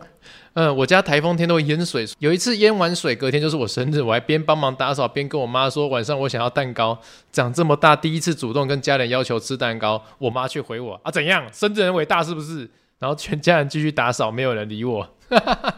嗯，我家台风天都会淹水，有一次淹完水，隔天就是我生日，我还边帮忙打扫边跟我妈说晚上我想要蛋糕。长这么大第一次主动跟家人要求吃蛋糕，我妈却回我啊怎样，生日很伟大是不是？然后全家人继续打扫，没有人理我，哈哈哈，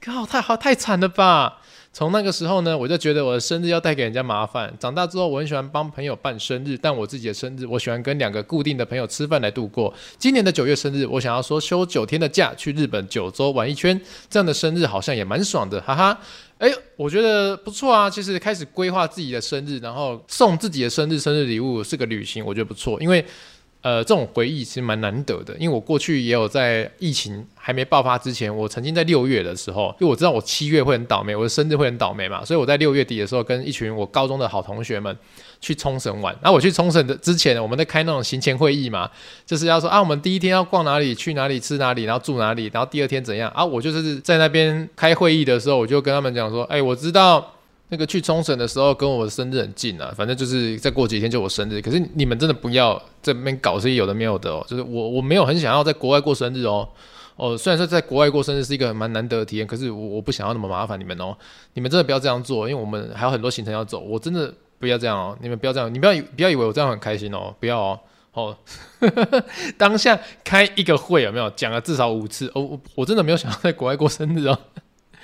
靠，太好太惨了吧！从那个时候呢，我就觉得我的生日要带给人家麻烦。长大之后，我很喜欢帮朋友办生日，但我自己的生日，我喜欢跟两个固定的朋友吃饭来度过。今年的九月生日，我想要说休九天的假去日本九州玩一圈，这样的生日好像也蛮爽的，哈哈。哎，我觉得不错啊。其实开始规划自己的生日，然后送自己的生日生日礼物是个旅行，我觉得不错，因为。呃，这种回忆其实蛮难得的，因为我过去也有在疫情还没爆发之前，我曾经在六月的时候，因为我知道我七月会很倒霉，我的生日会很倒霉嘛，所以我在六月底的时候跟一群我高中的好同学们去冲绳玩。那我去冲绳的之前，我们在开那种行前会议嘛，就是要说啊，我们第一天要逛哪里，去哪里，吃哪里，然后住哪里，然后第二天怎样啊？我就是在那边开会议的时候，我就跟他们讲说，哎，我知道。那个去冲绳的时候，跟我的生日很近啊，反正就是再过几天就我生日。可是你们真的不要这边搞这些有的没有的哦，就是我我没有很想要在国外过生日哦。哦，虽然说在国外过生日是一个蛮难得的体验，可是我我不想要那么麻烦你们哦。你们真的不要这样做，因为我们还有很多行程要走。我真的不要这样哦，你们不要这样，你不要不要以为我这样很开心哦，不要哦。哦，*laughs* 当下开一个会有没有讲了至少五次哦，我我真的没有想要在国外过生日哦。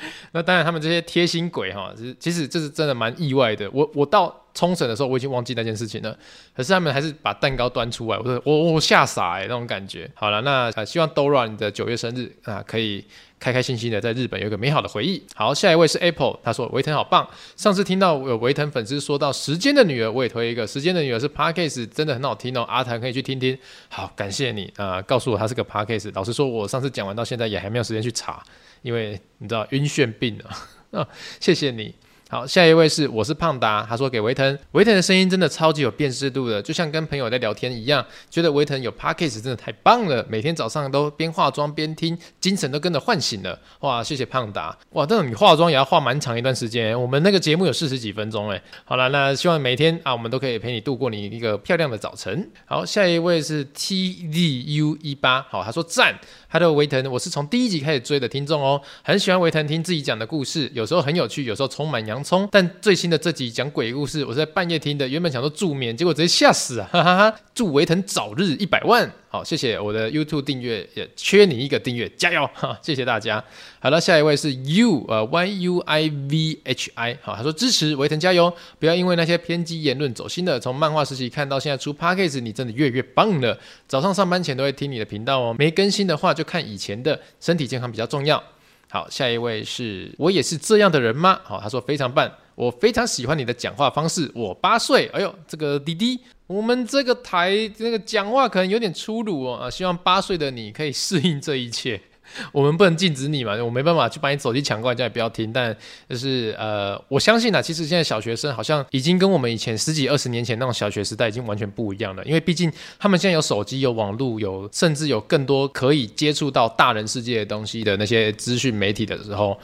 *laughs* 那当然，他们这些贴心鬼哈，其实这是真的蛮意外的。我我到冲绳的时候，我已经忘记那件事情了。可是他们还是把蛋糕端出来，我说我我吓傻哎，那种感觉。好了，那、呃、希望 Dora 你的九月生日啊、可以开开心心的在日本有一个美好的回忆。好，下一位是 Apple，他说维腾好棒。上次听到有维腾粉丝说到《时间的女儿》，我也推一个《时间的女儿》是 Parkes，真的很好听哦。阿谭可以去听听。好，感谢你啊、告诉我他是个 Parkes。老实说，我上次讲完到现在也还没有时间去查，因为你知道晕眩病啊。啊，*laughs* 谢谢你。好，下一位是我是胖达，他说给维腾，维腾的声音真的超级有辨识度的，就像跟朋友在聊天一样，觉得维腾有 Podcast 真的太棒了，每天早上都边化妆边听，精神都跟着唤醒了。哇，谢谢胖达，哇，但是你化妆也要化蛮长一段时间，我们那个节目有四十几分钟哎。好了，那希望每天啊，我们都可以陪你度过你一个漂亮的早晨。好，下一位是 TZU 一八，好，他说赞。哈喽维腾，我是从第一集开始追的听众哦，很喜欢维腾听自己讲的故事，有时候很有趣，有时候充满洋葱。但最新的这集讲鬼故事，我是在半夜听的，原本想说助眠，结果直接吓死啊！哈哈哈！祝维腾早日一百万。好，谢谢我的 YouTube 订阅，也缺你一个订阅，加油哈！谢谢大家。好了，下一位是 U 呃 Y U I V H I，好，他说支持维腾加油，不要因为那些偏激言论走心的。从漫画时期看到现在出 Podcast，你真的越越棒了。早上上班前都会听你的频道哦，没更新的话就看以前的，身体健康比较重要。好，下一位是我也是这样的人吗？好，他说非常棒，我非常喜欢你的讲话方式。我八岁，哎呦，这个弟弟。我们这个台这个讲话可能有点粗鲁哦啊，希望八岁的你可以适应这一切。*laughs* 我们不能禁止你嘛，我没办法去把你手机抢过来叫你不要听。但就是呃，我相信啊，其实现在小学生好像已经跟我们以前十几二十年前那种小学时代已经完全不一样了，因为毕竟他们现在有手机、有网络、有甚至有更多可以接触到大人世界的东西的那些资讯媒体的时候。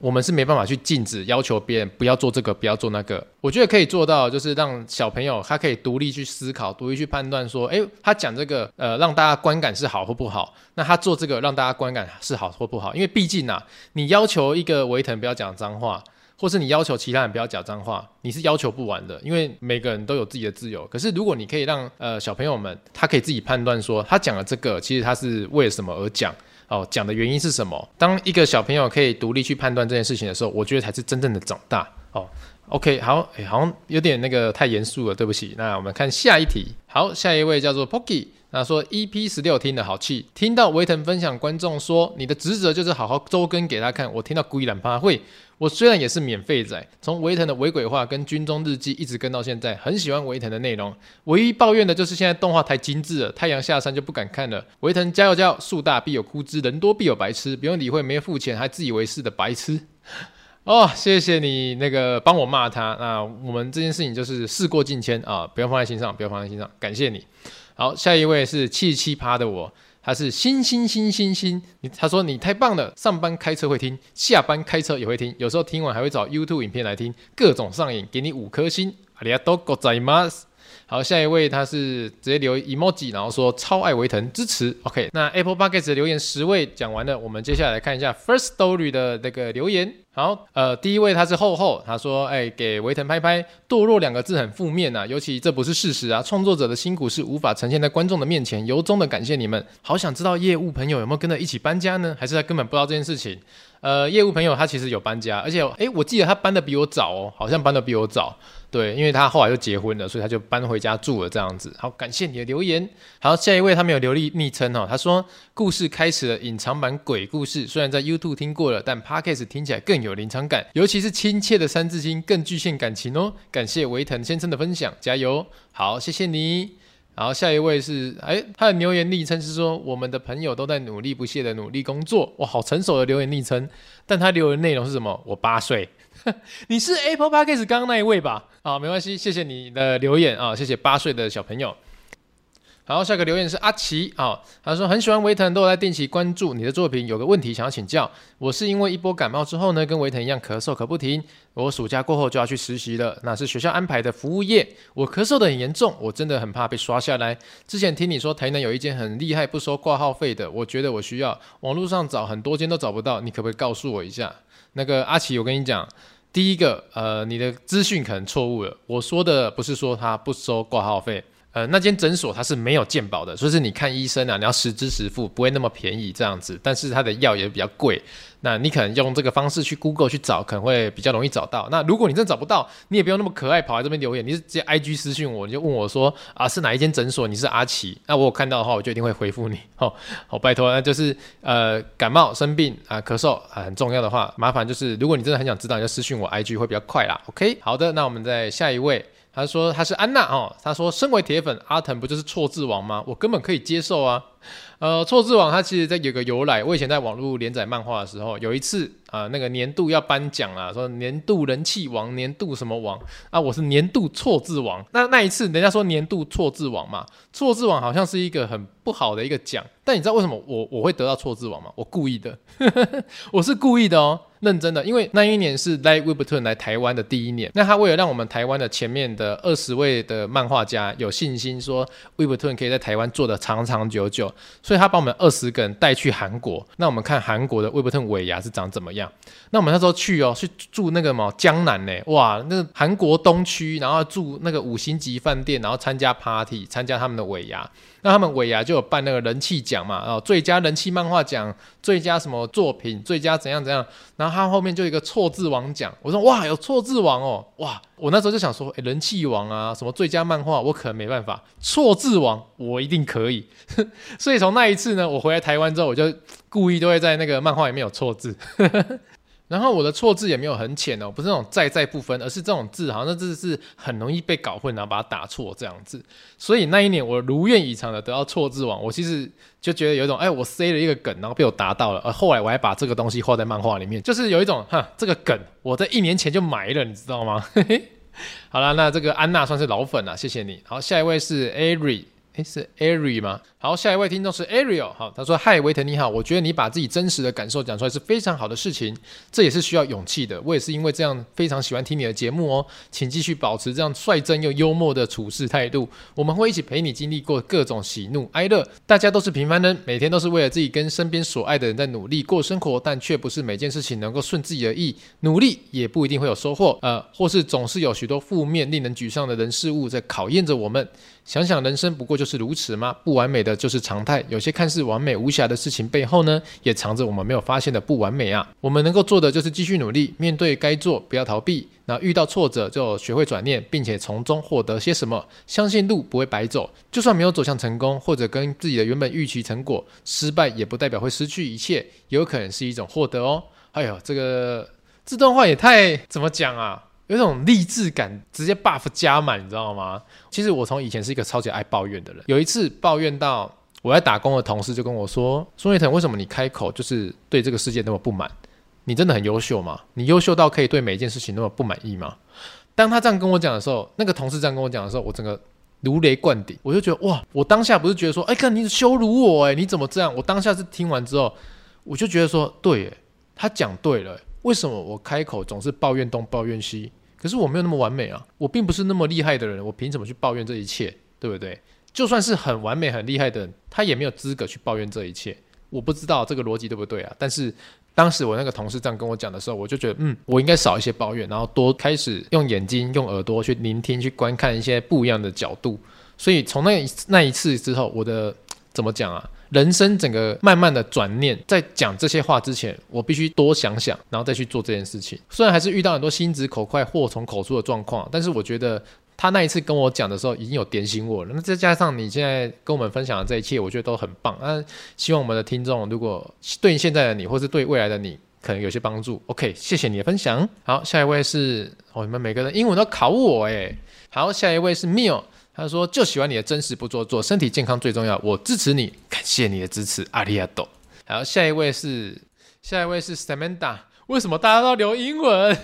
我们是没办法去禁止要求别人不要做这个，不要做那个。我觉得可以做到，就是让小朋友他可以独立去思考，独立去判断说，诶，他讲这个，呃，让大家观感是好或不好。那他做这个，让大家观感是好或不好。因为毕竟啊，你要求一个维腾不要讲脏话，或是你要求其他人不要讲脏话，你是要求不完的。因为每个人都有自己的自由。可是如果你可以让呃小朋友们，他可以自己判断说，他讲的这个其实他是为了什么而讲。哦，讲的原因是什么？当一个小朋友可以独立去判断这件事情的时候，我觉得才是真正的长大。哦，OK，好，诶，好像有点那个太严肃了，对不起。那我们看下一题。好，下一位叫做 Pocky。那说 EP 十六听得好气，听到维腾分享，观众说你的职责就是好好周更给他看。我听到故意懒趴会，我虽然也是免费仔，从维腾的维鬼话跟军中日记一直跟到现在，很喜欢维腾的内容。唯一抱怨的就是现在动画太精致了，太阳下山就不敢看了。维腾加油加油，树大必有枯枝，人多必有白痴，不用理会没付钱还自以为是的白痴。*laughs* 哦，谢谢你那个帮我骂他。那我们这件事情就是事过境迁啊，不要放在心上，不要放在心上，感谢你。好，下一位是七十七趴的我，他是星星星星星，你他说你太棒了，上班开车会听，下班开车也会听，有时候听完还会找 YouTube 影片来听，各种上瘾，给你五颗星，ありがとうございます。好，下一位他是直接留 emoji，然后说超爱维腾支持。OK，那 Apple Podcast 的留言十位讲完了，我们接下来看一下 First Story 的那个留言。 然后，呃，第一位他是厚厚，他说，哎、给维腾拍拍，堕落两个字很负面呐、啊，尤其这不是事实啊，创作者的辛苦是无法呈现在观众的面前，由衷的感谢你们。好想知道业务朋友有没有跟着一起搬家呢？还是他根本不知道这件事情？呃，业务朋友他其实有搬家，而且，哎、我记得他搬的比我早哦，好像搬的比我早。对，因为他后来就结婚了，所以他就搬回家住了这样子。好，感谢你的留言。好，下一位他没有留立昵称哦，他说故事开始了隐藏版鬼故事，虽然在 YouTube 听过了，但 Podcast 听起来更有临场感，尤其是亲切的三字经更具现感情哦。感谢维腾先生的分享，加油！好，谢谢你。然后下一位是，哎，他的留言昵称是说我们的朋友都在努力不懈的努力工作，哇，好成熟的留言昵称。但他留言内容是什么？我八岁。*laughs* 你是 Apple Podcast 刚刚那一位吧？啊，没关系，谢谢你的留言啊，谢谢八岁的小朋友。好，下个留言是阿奇啊，他说很喜欢维腾，都有在定期关注你的作品。有个问题想要请教，我是因为一波感冒之后呢，跟维腾一样咳嗽咳不停。我暑假过后就要去实习了，那是学校安排的服务业。我咳嗽得很严重，我真的很怕被刷下来。之前听你说台南有一间很厉害不收挂号费的，我觉得我需要网络上找很多间都找不到，你可不可以告诉我一下？那个阿奇，我跟你讲。第一个，呃，你的资讯可能错误了。我说的不是说他不收挂号费，呃，那间诊所它是没有健保的，所以是你看医生啊，你要实支实付，不会那么便宜这样子。但是它的药也比较贵，那你可能用这个方式去 Google 去找，可能会比较容易找到。那如果你真的找不到，你也不用那么可爱跑来这边留言，你是直接 IG 私信我，你就问我说啊是哪一间诊所？你是阿奇，那我有看到的话，我就一定会回复你。好，好，拜托，那就是呃感冒生病啊咳嗽啊很重要的话，麻烦就是如果你真的很想知道，你就私信我 IG 会比较快啦。OK，好的，那我们再下一位。他说他是安娜哦，他说身为铁粉，阿腾不就是错字王吗？我根本可以接受啊。呃，错字王它其实在有个由来，我以前在网络连载漫画的时候，有一次啊、那个年度要颁奖啊，说年度人气王，年度什么王啊，我是年度错字王。那那一次人家说年度错字王嘛，错字王好像是一个很不好的一个奖，但你知道为什么我我会得到错字王吗？我故意的，*laughs* 我是故意的哦。认真的，因为那一年是 Light Webtoon 来台湾的第一年，那他为了让我们台湾的前面的二十位的漫画家有信心，说 Webtoon 可以在台湾做的长长久久，所以他把我们二十个人带去韩国，那我们看韩国的威伯特尾牙是长怎么样？那我们那时候去哦，去住那个什么江南呢？哇，那个韩国东区，然后住那个五星级饭店，然后参加 party，参加他们的尾牙。那他们尾牙就有办那个人气奖嘛，哦，最佳人气漫画奖，最佳什么作品，最佳怎样怎样，然后他后面就有一个错字王奖，我说哇，有错字王哦，哇，我那时候就想说，诶，人气王啊，什么最佳漫画，我可能没办法，错字王我一定可以，*laughs* 所以从那一次呢，我回来台湾之后，我就故意都会在那个漫画里面有错字。然后我的错字也没有很浅哦，不是那种在在不分，而是这种字好像那字是很容易被搞混，然后把它打错这样子。所以那一年我如愿以偿的得到错字王，我其实就觉得有一种哎，我塞了一个梗，然后被我达到了。而后来我还把这个东西画在漫画里面，就是有一种哈，这个梗我在一年前就埋了，你知道吗？好了，那这个安娜算是老粉了，谢谢你。好，下一位是 Ari。是 Ari 吗？好，下一位听众是 Ariel。好，他说：“嗨，维腾你好，我觉得你把自己真实的感受讲出来是非常好的事情，这也是需要勇气的。我也是因为这样非常喜欢听你的节目哦，请继续保持这样率真又幽默的处事态度。我们会一起陪你经历过各种喜怒哀乐。大家都是平凡人，每天都是为了自己跟身边所爱的人在努力过生活，但却不是每件事情能够顺自己的意。努力也不一定会有收获，呃，或是总是有许多负面、令人沮丧的人事物在考验着我们。”想想人生不过就是如此吗？不完美的就是常态。有些看似完美无瑕的事情背后呢，也藏着我们没有发现的不完美啊。我们能够做的就是继续努力，面对该做，不要逃避。那遇到挫折就学会转念，并且从中获得些什么。相信路不会白走，就算没有走向成功，或者跟自己的原本预期成果失败，也不代表会失去一切，有可能是一种获得哦。哎呦，这个这段话也太怎么讲啊？有一种励志感，直接 buff 加满，你知道吗？其实我从以前是一个超级爱抱怨的人。有一次抱怨到我在打工的同事就跟我说：“孙月腾，为什么你开口就是对这个世界那么不满？你真的很优秀吗？你优秀到可以对每一件事情那么不满意吗？”当他这样跟我讲的时候，那个同事这样跟我讲的时候，我整个如雷贯顶，我就觉得哇！我当下不是觉得说：“哎，看你羞辱我，哎，你怎么这样？”我当下是听完之后，我就觉得说：“对，哎，他讲对了。为什么我开口总是抱怨东抱怨西？”可是我没有那么完美啊，我并不是那么厉害的人，我凭什么去抱怨这一切，对不对？就算是很完美、很厉害的人，他也没有资格去抱怨这一切。我不知道这个逻辑对不对啊？但是当时我那个同事这样跟我讲的时候，我就觉得，嗯，我应该少一些抱怨，然后多开始用眼睛、用耳朵去聆听、去观看一些不一样的角度。所以从那那一次之后，我的怎么讲啊？人生整个慢慢的转念，在讲这些话之前，我必须多想想，然后再去做这件事情。虽然还是遇到很多心直口快、祸从口出的状况，但是我觉得他那一次跟我讲的时候，已经有点醒我了。那再加上你现在跟我们分享的这一切，我觉得都很棒。那希望我们的听众，如果对现在的你，或是对未来的你，可能有些帮助。OK，谢谢你的分享。好，下一位是哦，你们每个人英文都考我诶。好，下一位是 MIL。他说：“就喜欢你的真实不做作，身体健康最重要。我支持你，感谢你的支持，阿里亚多。”好，下一位是下一位是 Samantha。为什么大家都留英文？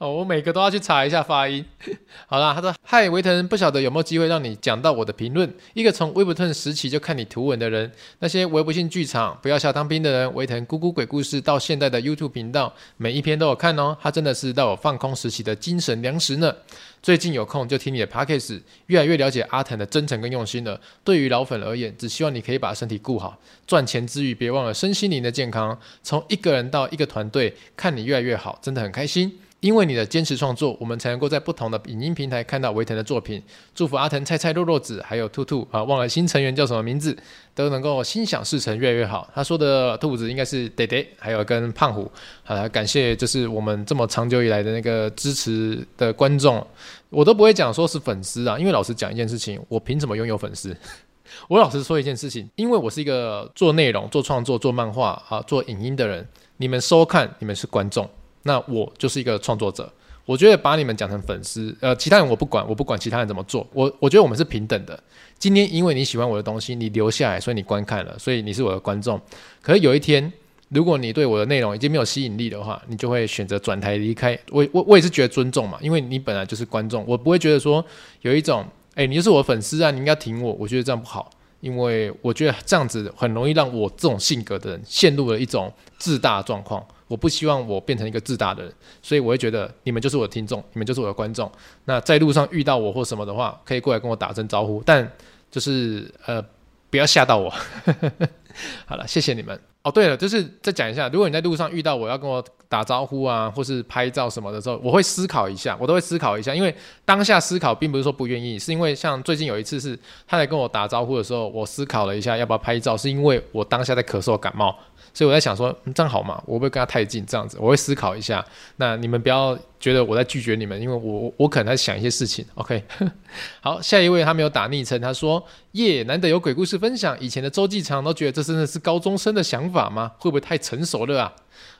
哦，我每个都要去查一下发音。*laughs* 好啦，他说：“嗨，维腾，不晓得有没有机会让你讲到我的评论？一个从维伯顿时期就看你图文的人，那些微不信剧场、不要笑当兵的人，维腾咕咕鬼故事到现在的 YouTube 频道，每一篇都有看哦。他真的是到我放空时期的精神粮食呢。最近有空就听你的 Podcast，越来越了解阿腾的真诚跟用心了。对于老粉而言，只希望你可以把身体顾好，赚钱之余别忘了身心灵的健康。从一个人到一个团队，看你越来越好，真的很开心。”因为你的坚持创作，我们才能够在不同的影音平台看到维腾的作品。祝福阿腾、菜菜、肉肉子还有兔兔啊，忘了新成员叫什么名字，都能够心想事成，越来越好。他说的兔子应该是爹爹，还有跟胖虎。好，感谢就是我们这么长久以来的那个支持的观众，我都不会讲说是粉丝啊，因为老实讲一件事情，我凭什么拥有粉丝？*laughs* 我老实说一件事情，因为我是一个做内容、做创作、做漫画啊、做影音的人，你们收看，你们是观众。那我就是一个创作者，我觉得把你们讲成粉丝，呃，其他人我不管，我不管其他人怎么做，我我觉得我们是平等的。今天因为你喜欢我的东西，你留下来，所以你观看了，所以你是我的观众。可是有一天，如果你对我的内容已经没有吸引力的话，你就会选择转台离开。我我我也是觉得尊重嘛，因为你本来就是观众，我不会觉得说有一种，哎，你就是我的粉丝啊，你应该挺我。我觉得这样不好，因为我觉得这样子很容易让我这种性格的人陷入了一种自大状况。我不希望我变成一个自大的人，所以我会觉得你们就是我的听众，你们就是我的观众。那在路上遇到我或什么的话，可以过来跟我打声招呼，但就是呃，不要吓到我。*laughs* 好了，谢谢你们。哦，对了，就是再讲一下，如果你在路上遇到我要跟我打招呼啊，或是拍照什么的时候，我会思考一下，我都会思考一下，因为当下思考并不是说不愿意，是因为像最近有一次是他来跟我打招呼的时候，我思考了一下要不要拍照，是因为我当下在咳嗽感冒。所以我在想说，这样好吗？我不会跟他太近？这样子，我会思考一下。那你们不要觉得我在拒绝你们，因为我我可能在想一些事情。*laughs* OK，好，下一位他没有打昵称，他说耶，难得有鬼故事分享。以前的周记常都觉得这真的是高中生的想法吗？会不会太成熟了啊？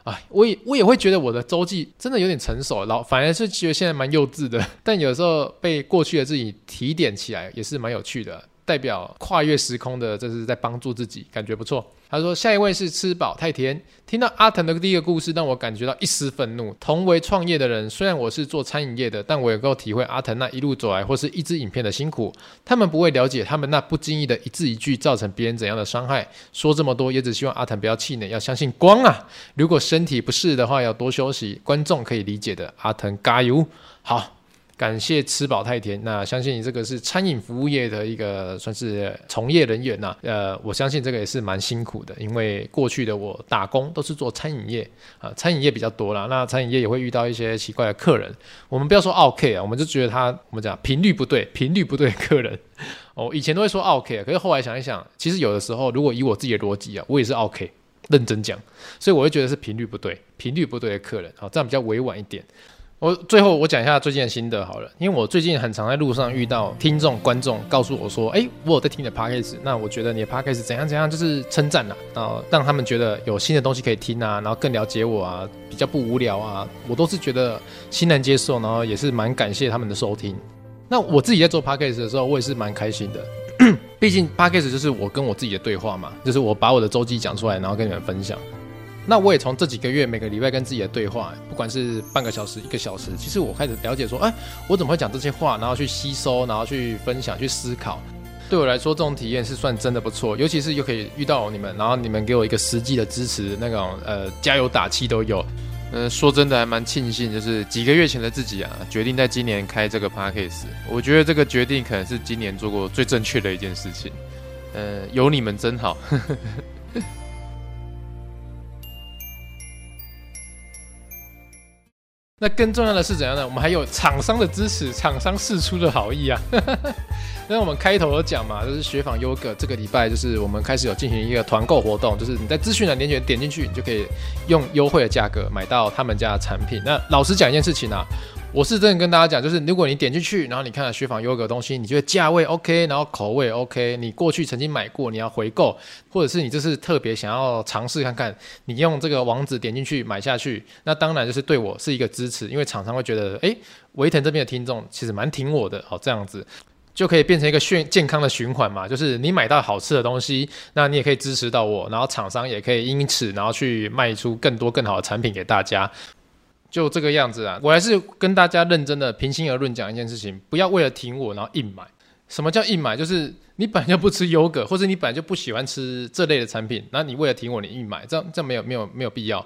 哎，我也我也会觉得我的周记真的有点成熟，老反而是觉得现在蛮幼稚的。*laughs* 但有时候被过去的自己提点起来，也是蛮有趣的。代表跨越时空的，这是在帮助自己，感觉不错。他说下一位是吃饱太甜，听到阿腾的第一个故事，让我感觉到一丝愤怒。同为创业的人，虽然我是做餐饮业的，但我也够体会阿腾那一路走来或是一支影片的辛苦。他们不会了解他们那不经意的一字一句造成别人怎样的伤害。说这么多，也只希望阿腾不要气馁，要相信光啊！如果身体不适的话，要多休息。观众可以理解的，阿腾加油！好。感谢吃饱太甜，那相信你这个是餐饮服务业的一个算是从业人员呐，呃，我相信这个也是蛮辛苦的，因为过去的我打工都是做餐饮业啊，餐饮业比较多啦，那餐饮业也会遇到一些奇怪的客人，我们不要说 OK 啊，我们就觉得他我们讲频率不对，频率不对的客人，*laughs* 哦，以前都会说奥客，可是后来想一想，其实有的时候如果以我自己的逻辑啊，我也是 OK，认真讲，所以我会觉得是频率不对，频率不对的客人，好，这样比较委婉一点。我最后我讲一下最近的心得好了，因为我最近很常在路上遇到听众观众告诉我说，哎，我有在听你的 podcast，那我觉得你的 podcast 怎样怎样，就是称赞呐，然后让他们觉得有新的东西可以听啊，然后更了解我啊，比较不无聊啊，我都是觉得欣然接受，然后也是蛮感谢他们的收听。那我自己在做 podcast 的时候，我也是蛮开心的，*clears throat* 毕竟 podcast 就是我跟我自己的对话嘛，就是我把我的周记讲出来，然后跟你们分享。那我也从这几个月每个礼拜跟自己的对话，不管是半个小时、一个小时，其实我开始了解说，哎，我怎么会讲这些话，然后去吸收，然后去分享、去思考。对我来说，这种体验是算真的不错，尤其是又可以遇到你们，然后你们给我一个实际的支持，那种呃加油打气都有。嗯、说真的还蛮庆幸，就是几个月前的自己啊，决定在今年开这个 podcast。我觉得这个决定可能是今年做过最正确的一件事情。呃，有你们真好。那更重要的是怎样呢？我们还有厂商的支持，厂商试出的好意啊。*laughs* 那我们开头有讲嘛，就是雪纺优格这个礼拜就是我们开始有进行一个团购活动，就是你在资讯栏连接点进去，你就可以用优惠的价格买到他们家的产品。那老实讲一件事情啊。我是真的跟大家讲，就是如果你点进去，然后你看了学坊优格东西，你觉得价位 OK，然后口味 OK，你过去曾经买过，你要回购，或者是你这是特别想要尝试看看，你用这个网址点进去买下去，那当然就是对我是一个支持，因为厂商会觉得，诶，维腾这边的听众其实蛮挺我的，好，这样子就可以变成一个健健康的循环嘛，就是你买到好吃的东西，那你也可以支持到我，然后厂商也可以因此然后去卖出更多更好的产品给大家。就这个样子啊，我还是跟大家认真的平心而论讲一件事情，不要为了挺我然后硬买。什么叫硬买？就是你本来就不吃优格，或者你本来就不喜欢吃这类的产品，那你为了挺我你硬买，这这没有没有没有必要。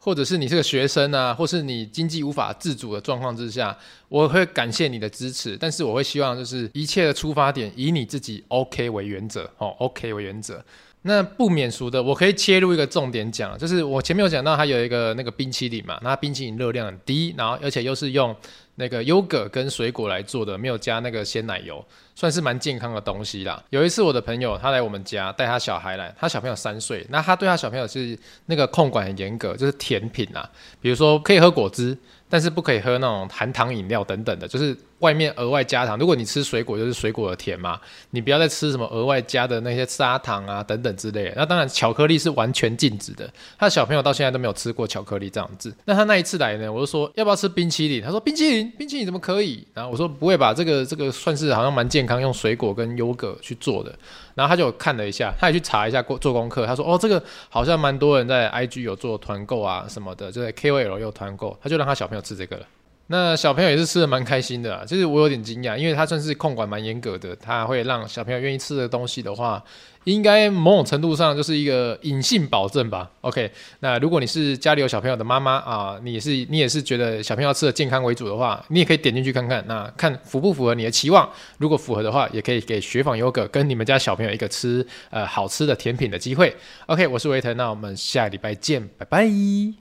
或者是你是个学生啊，或是你经济无法自主的状况之下，我会感谢你的支持，但是我会希望就是一切的出发点以你自己 OK 为原则哦，OK 为原则。那不免俗的，我可以切入一个重点讲，就是我前面有讲到它有一个那个冰淇淋嘛，那冰淇淋热量很低，然后而且又是用那个优格跟水果来做的，没有加那个鲜奶油，算是蛮健康的东西啦。有一次我的朋友他来我们家带他小孩来，他小朋友三岁，那他对他小朋友是那个控管很严格，就是甜品啊，比如说可以喝果汁，但是不可以喝那种含糖饮料等等的，就是。外面额外加糖，如果你吃水果就是水果的甜嘛，你不要再吃什么额外加的那些砂糖啊等等之类的。那当然巧克力是完全禁止的。他小朋友到现在都没有吃过巧克力这样子。那他那一次来呢，我就说要不要吃冰淇淋？他说冰淇淋，冰淇淋怎么可以？然后我说不会吧，这个这个算是好像蛮健康，用水果跟优格去做的。然后他就看了一下，他也去查一下过做功课。他说哦，这个好像蛮多人在 IG 有做团购啊什么的，就在 KOL 有团购，他就让他小朋友吃这个了。那小朋友也是吃的蛮开心的啊，就是我有点惊讶，因为他算是控管蛮严格的，他会让小朋友愿意吃的东西的话，应该某种程度上就是一个隐性保证吧。OK，那如果你是家里有小朋友的妈妈啊，你也是你也是觉得小朋友吃的健康为主的话，你也可以点进去看看，那看符不符合你的期望。如果符合的话，也可以给雪纺优格跟你们家小朋友一个吃呃好吃的甜品的机会。OK，我是维腾，那我们下礼拜见，拜拜。